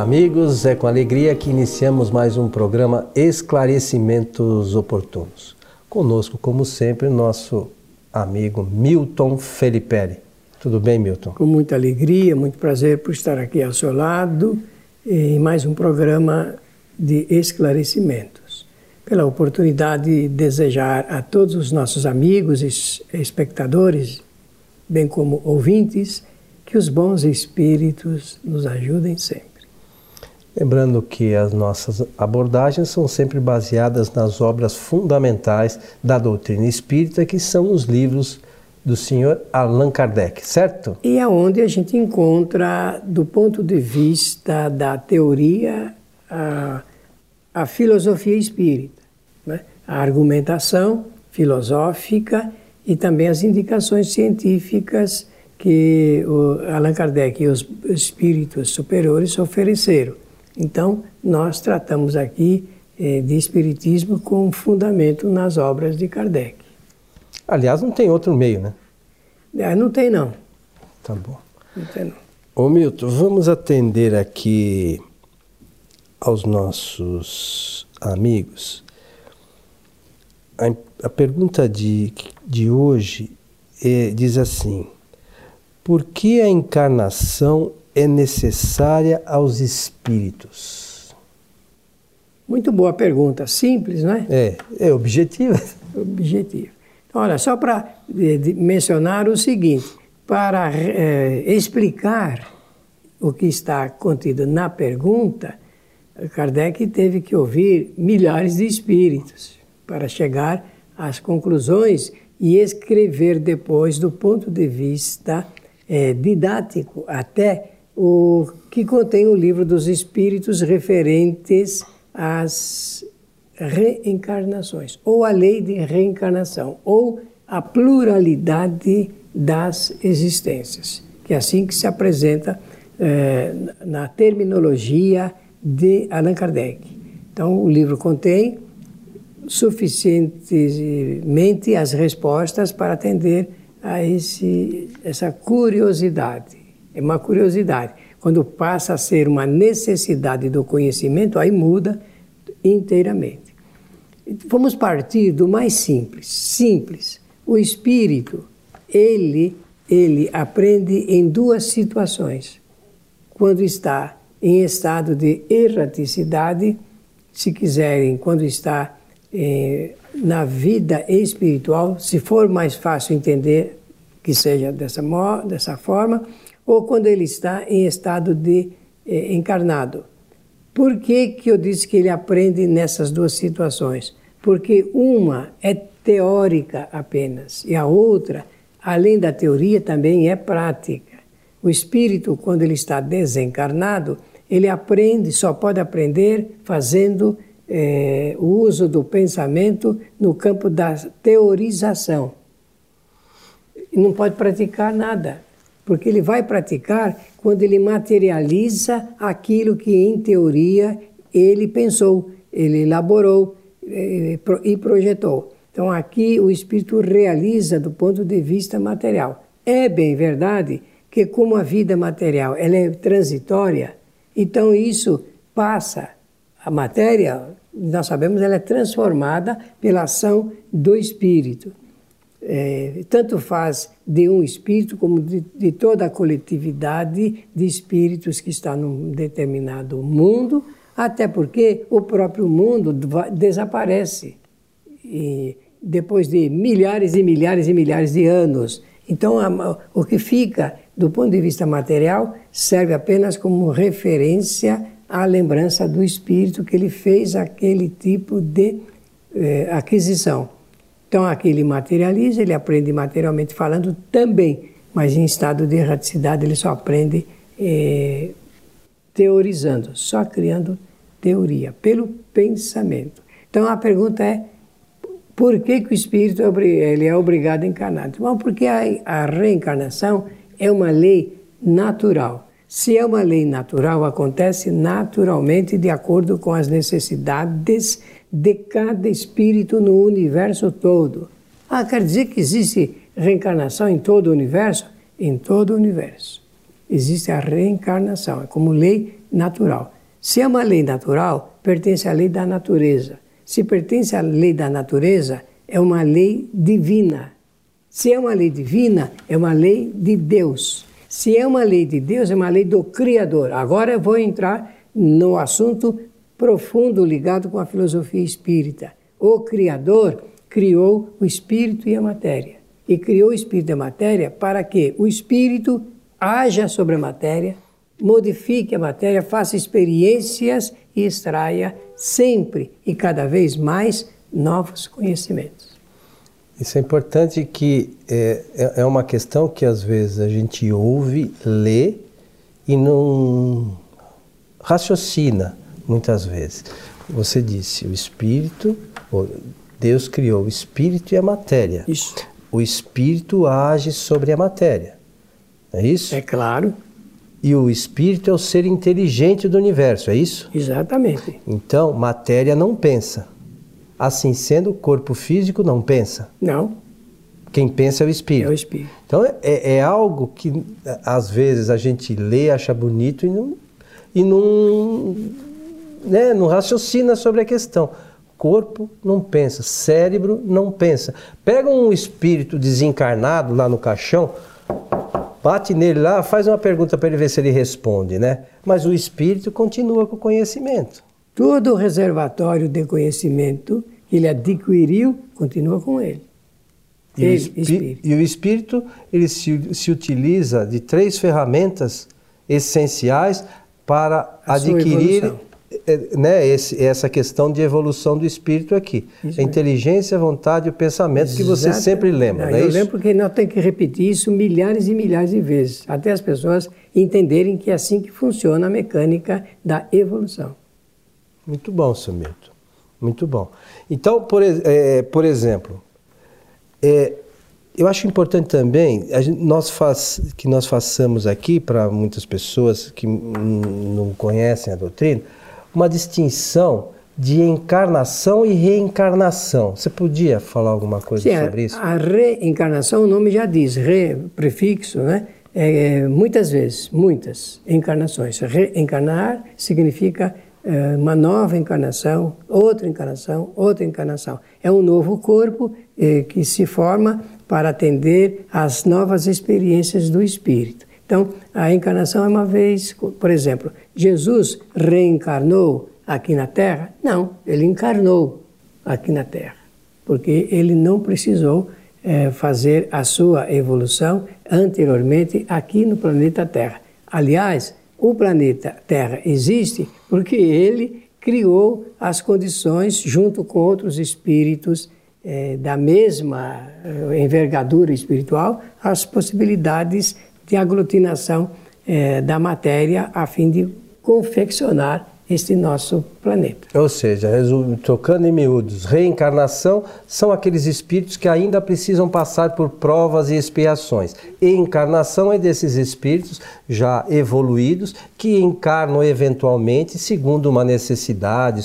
Amigos. É com alegria que iniciamos mais um programa Esclarecimentos Oportunos. Conosco, como sempre, nosso amigo Milton Felipe. Tudo bem, Milton? Com muita alegria, muito prazer por estar aqui ao seu lado em mais um programa de esclarecimentos. Pela oportunidade de desejar a todos os nossos amigos e espectadores, bem como ouvintes, que os bons espíritos nos ajudem sempre. Lembrando que as nossas abordagens são sempre baseadas nas obras fundamentais da doutrina espírita, que são os livros do senhor Allan Kardec, certo? E é onde a gente encontra, do ponto de vista da teoria, a, a filosofia espírita, né? a argumentação filosófica e também as indicações científicas que Allan Kardec e os espíritos superiores ofereceram. Então, nós tratamos aqui eh, de espiritismo com fundamento nas obras de Kardec. Aliás, não tem outro meio, né? É, não tem não. Tá bom. Não tem não. Ô Milton, vamos atender aqui aos nossos amigos. A, a pergunta de, de hoje é, diz assim: Por que a encarnação é necessária aos espíritos? Muito boa pergunta, simples, não é? É, é objetiva. Objetivo. Olha, só para mencionar o seguinte: para é, explicar o que está contido na pergunta, Kardec teve que ouvir milhares de espíritos para chegar às conclusões e escrever depois, do ponto de vista é, didático, até o que contém o livro dos espíritos referentes às reencarnações, ou a lei de reencarnação, ou a pluralidade das existências, que é assim que se apresenta eh, na terminologia de Allan Kardec. Então, o livro contém suficientemente as respostas para atender a esse, essa curiosidade. É uma curiosidade. Quando passa a ser uma necessidade do conhecimento, aí muda inteiramente. Vamos partir do mais simples. Simples. O espírito, ele, ele aprende em duas situações. Quando está em estado de erraticidade, se quiserem, quando está eh, na vida espiritual, se for mais fácil entender que seja dessa, dessa forma, ou quando ele está em estado de eh, encarnado. Por que, que eu disse que ele aprende nessas duas situações? porque uma é teórica apenas e a outra, além da teoria, também é prática. O espírito, quando ele está desencarnado, ele aprende, só pode aprender fazendo é, o uso do pensamento no campo da teorização. Não pode praticar nada, porque ele vai praticar quando ele materializa aquilo que, em teoria, ele pensou, ele elaborou, e projetou. Então aqui o espírito realiza do ponto de vista material. É bem verdade que como a vida material ela é transitória, então isso passa a matéria, nós sabemos, ela é transformada pela ação do espírito. É, tanto faz de um espírito como de, de toda a coletividade de espíritos que está num determinado mundo até porque o próprio mundo desaparece e depois de milhares e milhares e milhares de anos. Então, o que fica do ponto de vista material serve apenas como referência à lembrança do espírito que ele fez aquele tipo de eh, aquisição. Então, aqui ele materializa, ele aprende materialmente falando também, mas em estado de erraticidade ele só aprende eh, teorizando, só criando teoria, pelo pensamento. Então a pergunta é: por que, que o espírito é ele é obrigado a encarnar? Bom, porque a, a reencarnação é uma lei natural. Se é uma lei natural, acontece naturalmente de acordo com as necessidades de cada espírito no universo todo. Ah, quer dizer que existe reencarnação em todo o universo? Em todo o universo. Existe a reencarnação, é como lei natural. Se é uma lei natural, pertence à lei da natureza. Se pertence à lei da natureza, é uma lei divina. Se é uma lei divina, é uma lei de Deus. Se é uma lei de Deus, é uma lei do Criador. Agora eu vou entrar no assunto profundo ligado com a filosofia espírita. O Criador criou o espírito e a matéria. E criou o espírito e a matéria para que o espírito haja sobre a matéria, modifique a matéria, faça experiências e extraia sempre e cada vez mais novos conhecimentos. Isso é importante que é, é, é uma questão que às vezes a gente ouve, lê e não raciocina muitas vezes. Você disse, o espírito, Deus criou o espírito e a matéria. Isso. O espírito age sobre a matéria. É isso? É claro. E o espírito é o ser inteligente do universo, é isso? Exatamente. Então, matéria não pensa. Assim sendo, o corpo físico não pensa. Não. Quem pensa é o espírito. É o espírito. Então, é, é algo que às vezes a gente lê, acha bonito e não, e não, né, não raciocina sobre a questão. Corpo não pensa, cérebro não pensa. Pega um espírito desencarnado lá no caixão, bate nele lá, faz uma pergunta para ele ver se ele responde, né? Mas o espírito continua com o conhecimento. Todo o reservatório de conhecimento que ele adquiriu continua com ele. E, ele, o, espírito. e o espírito ele se, se utiliza de três ferramentas essenciais para a adquirir é, né, esse, essa questão de evolução do espírito aqui. Isso a inteligência, a vontade e o pensamento Exato. que você sempre lembra, não, não é eu isso? lembro que nós temos que repetir isso milhares e milhares de vezes, até as pessoas entenderem que é assim que funciona a mecânica da evolução. Muito bom, seu Milton. Muito bom. Então, por, é, por exemplo, é, eu acho importante também gente, nós faz, que nós façamos aqui, para muitas pessoas que não conhecem a doutrina, uma distinção de encarnação e reencarnação. Você podia falar alguma coisa Sim, sobre isso? A reencarnação, o nome já diz, re, prefixo, né? É, muitas vezes, muitas encarnações. Reencarnar significa é, uma nova encarnação, outra encarnação, outra encarnação. É um novo corpo é, que se forma para atender às novas experiências do espírito. Então, a encarnação é uma vez, por exemplo, Jesus reencarnou aqui na Terra? Não, ele encarnou aqui na Terra, porque ele não precisou é, fazer a sua evolução anteriormente aqui no planeta Terra. Aliás, o planeta Terra existe porque ele criou as condições, junto com outros espíritos é, da mesma envergadura espiritual, as possibilidades de aglutinação é, da matéria a fim de confeccionar este nosso planeta. Ou seja, tocando em miúdos, reencarnação são aqueles espíritos que ainda precisam passar por provas e expiações. E encarnação é desses espíritos já evoluídos que encarnam eventualmente segundo uma necessidade,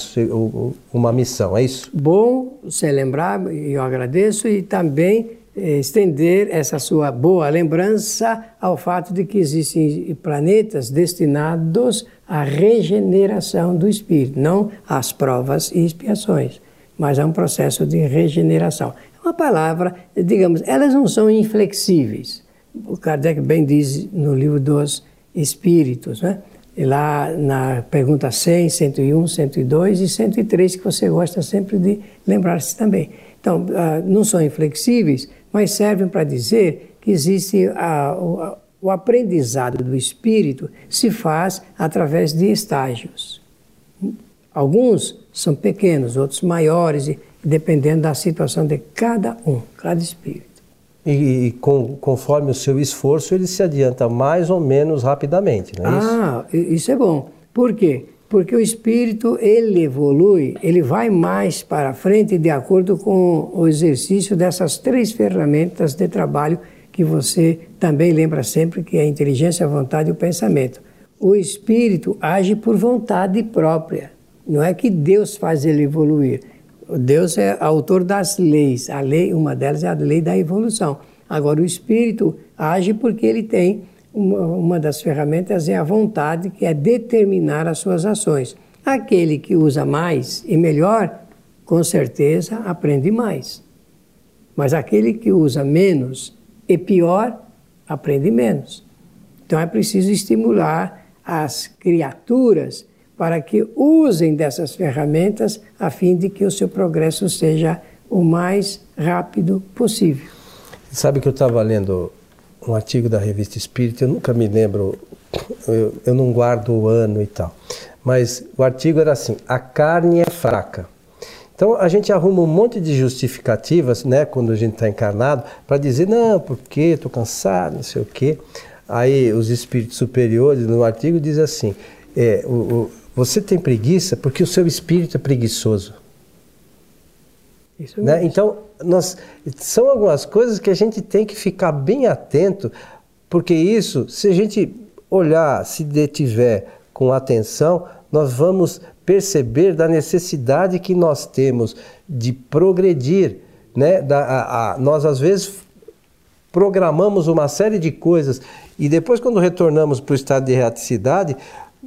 uma missão, é isso? Bom você lembrar, e eu agradeço, e também estender essa sua boa lembrança ao fato de que existem planetas destinados à regeneração do espírito, não às provas e expiações, mas a um processo de regeneração. É uma palavra, digamos, elas não são inflexíveis. O Kardec bem diz no livro dos Espíritos, né? lá na pergunta 100, 101, 102 e 103, que você gosta sempre de lembrar-se também. Então, ah, não são inflexíveis, mas servem para dizer que existe a, o, o aprendizado do espírito se faz através de estágios. Alguns são pequenos, outros maiores, dependendo da situação de cada um, cada espírito. E, e com, conforme o seu esforço, ele se adianta mais ou menos rapidamente, não é isso? Ah, isso é bom. Por quê? Porque o espírito, ele evolui, ele vai mais para frente de acordo com o exercício dessas três ferramentas de trabalho que você também lembra sempre que é a inteligência, a vontade e o pensamento. O espírito age por vontade própria. Não é que Deus faz ele evoluir. Deus é autor das leis. A lei, uma delas é a lei da evolução. Agora o espírito age porque ele tem uma, uma das ferramentas é a vontade, que é determinar as suas ações. Aquele que usa mais e melhor, com certeza aprende mais. Mas aquele que usa menos e pior, aprende menos. Então é preciso estimular as criaturas para que usem dessas ferramentas a fim de que o seu progresso seja o mais rápido possível. Sabe que eu estava lendo um artigo da revista Espírita, eu nunca me lembro, eu, eu não guardo o ano e tal, mas o artigo era assim: a carne é fraca. Então a gente arruma um monte de justificativas, né, quando a gente está encarnado, para dizer, não, porque estou cansado, não sei o quê. Aí os espíritos superiores, no artigo, diz assim: é, o, o, você tem preguiça porque o seu espírito é preguiçoso. Isso né? Então, nós, são algumas coisas que a gente tem que ficar bem atento, porque isso, se a gente olhar, se detiver com atenção, nós vamos perceber da necessidade que nós temos de progredir. Né? Da, a, a, nós, às vezes, programamos uma série de coisas e depois, quando retornamos para o estado de erraticidade,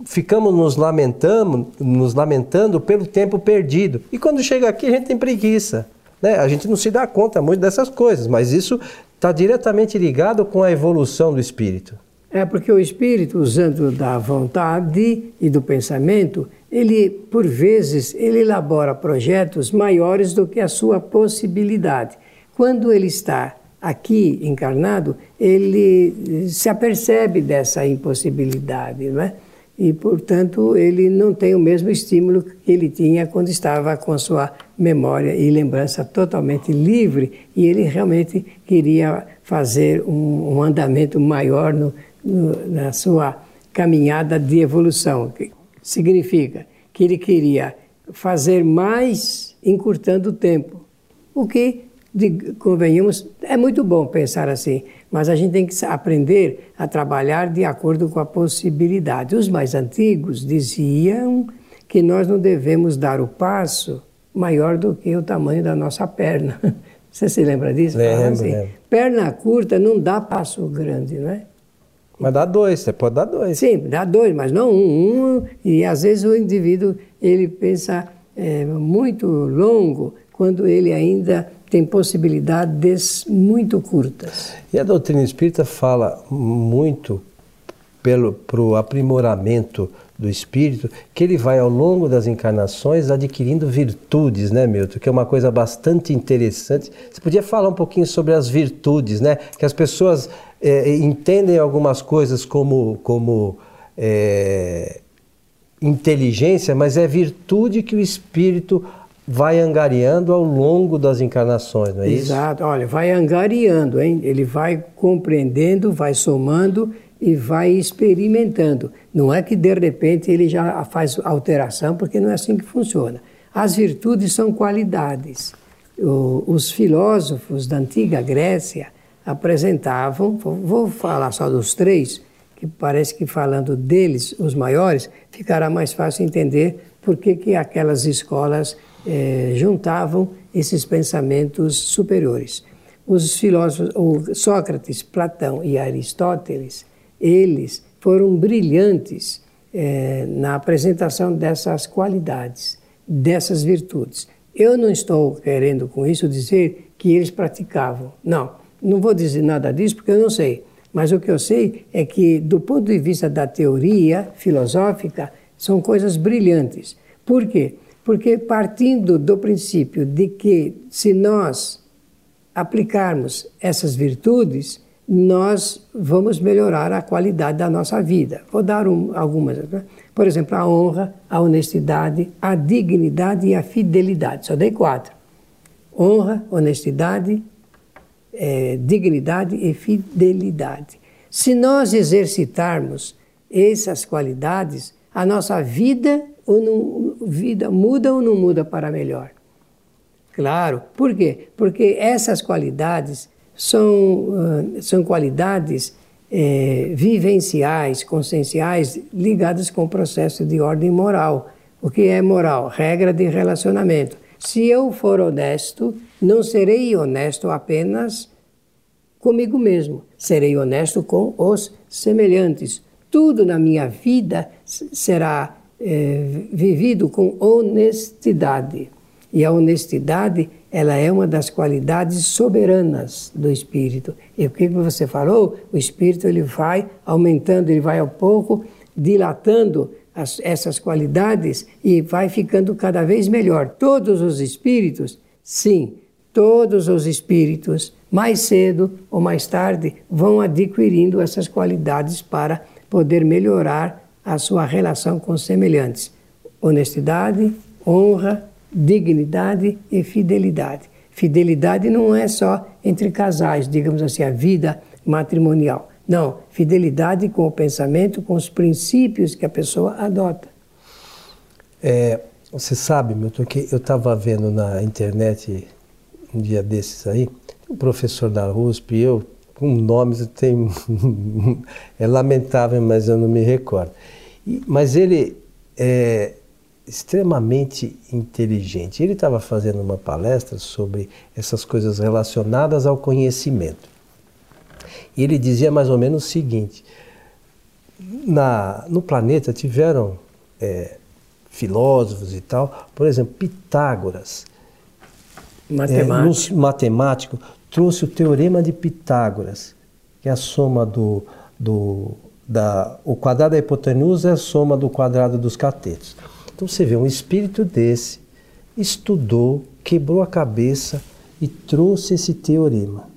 ficamos nos lamentando, nos lamentando pelo tempo perdido. E quando chega aqui, a gente tem preguiça. Né? A gente não se dá conta muito dessas coisas, mas isso está diretamente ligado com a evolução do espírito. É porque o espírito, usando da vontade e do pensamento, ele, por vezes, ele elabora projetos maiores do que a sua possibilidade. Quando ele está aqui encarnado, ele se apercebe dessa impossibilidade, não é? E, portanto, ele não tem o mesmo estímulo que ele tinha quando estava com a sua memória e lembrança totalmente livre, e ele realmente queria fazer um, um andamento maior no, no, na sua caminhada de evolução. Significa que ele queria fazer mais encurtando o tempo, o que de, convenhamos, é muito bom pensar assim, mas a gente tem que aprender a trabalhar de acordo com a possibilidade. Os mais antigos diziam que nós não devemos dar o passo maior do que o tamanho da nossa perna. Você se lembra disso? Lembro, assim, lembro. Perna curta não dá passo grande, não é? Mas dá dois, você pode dar dois. Sim, dá dois, mas não um. um e às vezes o indivíduo ele pensa é, muito longo quando ele ainda tem possibilidades muito curtas. E a doutrina espírita fala muito para o aprimoramento do espírito, que ele vai ao longo das encarnações adquirindo virtudes, né, Milton? Que é uma coisa bastante interessante. Você podia falar um pouquinho sobre as virtudes, né? Que as pessoas é, entendem algumas coisas como, como é, inteligência, mas é virtude que o espírito vai angariando ao longo das encarnações, não é isso? Exato, olha, vai angariando, hein? ele vai compreendendo, vai somando e vai experimentando. Não é que de repente ele já faz alteração, porque não é assim que funciona. As virtudes são qualidades. O, os filósofos da antiga Grécia apresentavam, vou falar só dos três, que parece que falando deles, os maiores, ficará mais fácil entender por que, que aquelas escolas eh, juntavam esses pensamentos superiores. Os filósofos, Sócrates, Platão e Aristóteles, eles foram brilhantes eh, na apresentação dessas qualidades, dessas virtudes. Eu não estou querendo com isso dizer que eles praticavam. Não, não vou dizer nada disso porque eu não sei. Mas o que eu sei é que, do ponto de vista da teoria filosófica, são coisas brilhantes. Por quê? Porque partindo do princípio de que se nós aplicarmos essas virtudes, nós vamos melhorar a qualidade da nossa vida. Vou dar um, algumas. Né? Por exemplo, a honra, a honestidade, a dignidade e a fidelidade. Só dei quatro. Honra, honestidade, é, dignidade e fidelidade. Se nós exercitarmos essas qualidades, a nossa vida ou não, vida muda ou não muda para melhor? Claro. Por quê? Porque essas qualidades são, uh, são qualidades eh, vivenciais, conscienciais, ligadas com o processo de ordem moral. O que é moral? Regra de relacionamento. Se eu for honesto, não serei honesto apenas comigo mesmo. Serei honesto com os semelhantes. Tudo na minha vida será é, vivido com honestidade. E a honestidade, ela é uma das qualidades soberanas do espírito. E o que você falou? O espírito ele vai aumentando, ele vai ao pouco dilatando as, essas qualidades e vai ficando cada vez melhor. Todos os espíritos, sim, todos os espíritos, mais cedo ou mais tarde, vão adquirindo essas qualidades para poder melhorar a sua relação com semelhantes. Honestidade, honra, dignidade e fidelidade. Fidelidade não é só entre casais, digamos assim, a vida matrimonial. Não, fidelidade com o pensamento, com os princípios que a pessoa adota. É, você sabe, Milton, que eu estava vendo na internet um dia desses aí, um professor da USP, eu com nomes tem é lamentável, mas eu não me recordo. Mas ele é extremamente inteligente. Ele estava fazendo uma palestra sobre essas coisas relacionadas ao conhecimento. E ele dizia mais ou menos o seguinte: na, no planeta tiveram é, filósofos e tal, por exemplo, Pitágoras, matemático. É, matemático, trouxe o teorema de Pitágoras, que é a soma do, do da, o quadrado da hipotenusa é a soma do quadrado dos catetos. Então você vê um espírito desse estudou, quebrou a cabeça e trouxe esse teorema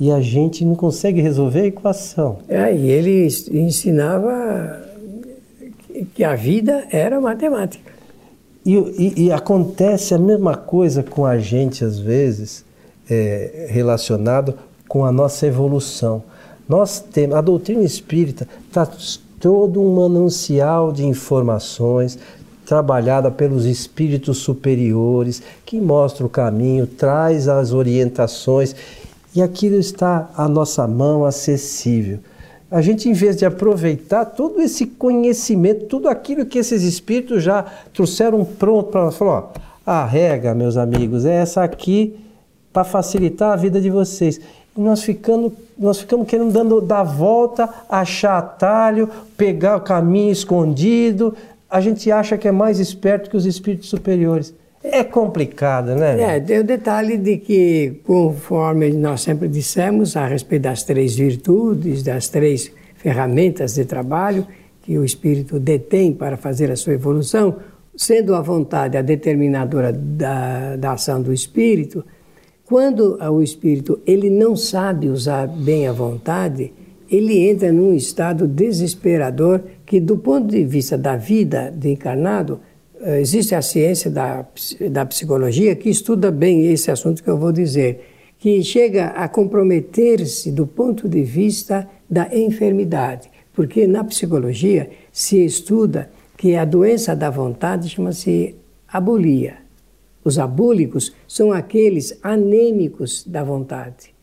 e a gente não consegue resolver a equação. É, e ele ensinava que a vida era matemática. E, e, e acontece a mesma coisa com a gente, às vezes, é, relacionado com a nossa evolução. Nós temos, a doutrina espírita está todo um manancial de informações trabalhada pelos espíritos superiores que mostra o caminho, traz as orientações e aquilo está à nossa mão, acessível. A gente, em vez de aproveitar todo esse conhecimento, tudo aquilo que esses espíritos já trouxeram pronto para nós, falou: ó, a regra, meus amigos, é essa aqui para facilitar a vida de vocês. E nós ficamos, nós ficamos querendo dando, dar volta, achar atalho, pegar o caminho escondido. A gente acha que é mais esperto que os espíritos superiores. É complicado, né? É, tem o detalhe de que, conforme nós sempre dissemos a respeito das três virtudes, das três ferramentas de trabalho que o espírito detém para fazer a sua evolução, sendo a vontade a determinadora da, da ação do espírito, quando o espírito ele não sabe usar bem a vontade, ele entra num estado desesperador que, do ponto de vista da vida de encarnado, eh, existe a ciência da, da psicologia que estuda bem esse assunto que eu vou dizer, que chega a comprometer-se do ponto de vista da enfermidade, porque na psicologia se estuda que a doença da vontade chama-se abulia. Os abúlicos são aqueles anêmicos da vontade.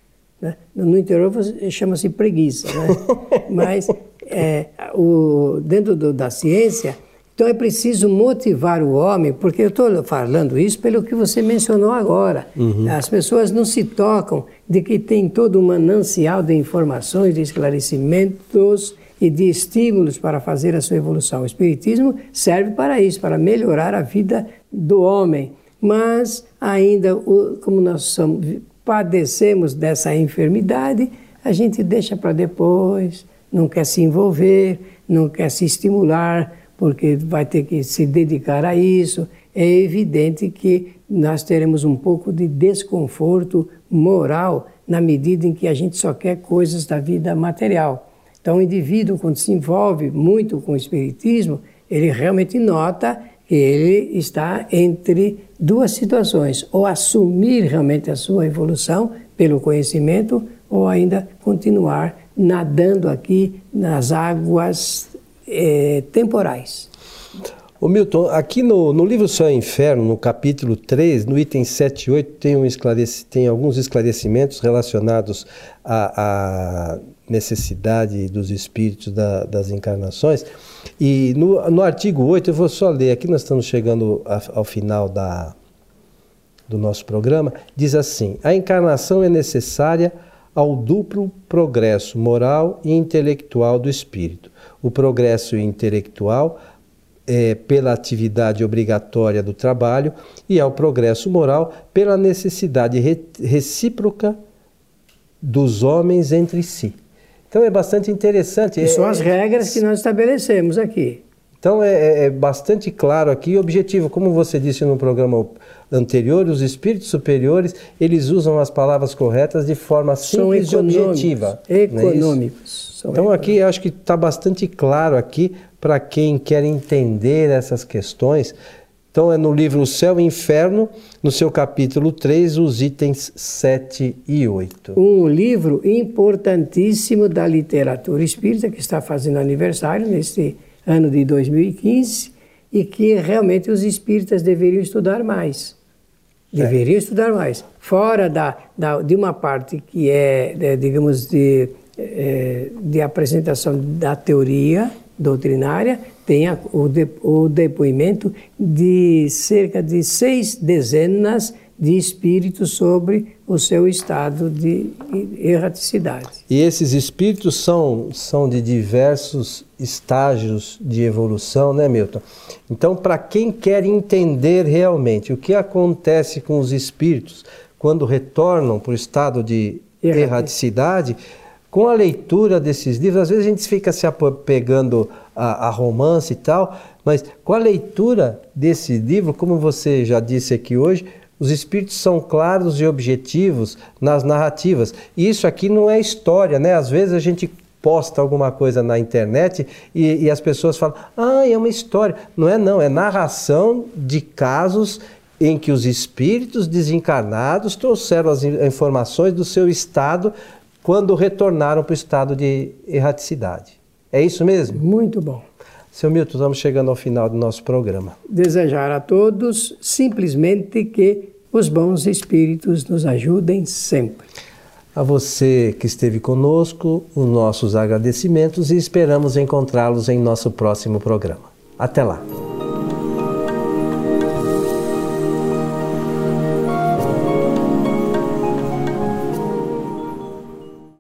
Né? No interior chama-se preguiça, né? mas é, o, dentro do, da ciência então é preciso motivar o homem, porque eu estou falando isso pelo que você mencionou agora. Uhum. As pessoas não se tocam de que tem todo um manancial de informações, de esclarecimentos e de estímulos para fazer a sua evolução. O Espiritismo serve para isso, para melhorar a vida do homem. Mas ainda, como nós somos, padecemos dessa enfermidade, a gente deixa para depois, não quer se envolver, não quer se estimular porque vai ter que se dedicar a isso. É evidente que nós teremos um pouco de desconforto moral na medida em que a gente só quer coisas da vida material. Então, o indivíduo, quando se envolve muito com o Espiritismo, ele realmente nota ele está entre duas situações: ou assumir realmente a sua evolução pelo conhecimento, ou ainda continuar nadando aqui nas águas é, temporais. O Milton, aqui no, no livro Céu e Inferno, no capítulo 3, no item 7 e 8, tem, um tem alguns esclarecimentos relacionados à, à necessidade dos espíritos da, das encarnações. E no, no artigo 8, eu vou só ler, aqui nós estamos chegando ao final da, do nosso programa, diz assim: a encarnação é necessária ao duplo progresso moral e intelectual do espírito. O progresso intelectual é, pela atividade obrigatória do trabalho e ao progresso moral pela necessidade re recíproca dos homens entre si. Então é bastante interessante. E são é, as regras que nós estabelecemos aqui. Então é, é, é, bastante claro aqui o objetivo, como você disse no programa anterior, os espíritos superiores eles usam as palavras corretas de forma simples e objetiva. É econômicos. É então aqui acho que está bastante claro aqui para quem quer entender essas questões. Então é no livro O Céu e Inferno, no seu capítulo 3, os itens 7 e 8. Um livro importantíssimo da literatura espírita que está fazendo aniversário neste ano de 2015 e que realmente os espíritas deveriam estudar mais. Deveriam estudar mais. Fora da, da, de uma parte que é, de, digamos, de, é, de apresentação da teoria doutrinária, tem o, de, o depoimento de cerca de seis dezenas de espíritos sobre o seu estado de erraticidade. E esses espíritos são, são de diversos estágios de evolução, né, Milton? Então, para quem quer entender realmente o que acontece com os espíritos quando retornam para o estado de erraticidade, com a leitura desses livros, às vezes a gente fica se apegando a, a, romance e tal, mas com a leitura desse livro, como você já disse aqui hoje, os espíritos são claros e objetivos nas narrativas. E isso aqui não é história, né? Às vezes a gente posta alguma coisa na internet e, e as pessoas falam: ah, é uma história. Não é, não, é narração de casos em que os espíritos desencarnados trouxeram as informações do seu estado quando retornaram para o estado de erraticidade. É isso mesmo? Muito bom. Seu Milton, estamos chegando ao final do nosso programa. Desejar a todos simplesmente que os bons espíritos nos ajudem sempre. A você que esteve conosco, os nossos agradecimentos e esperamos encontrá-los em nosso próximo programa. Até lá!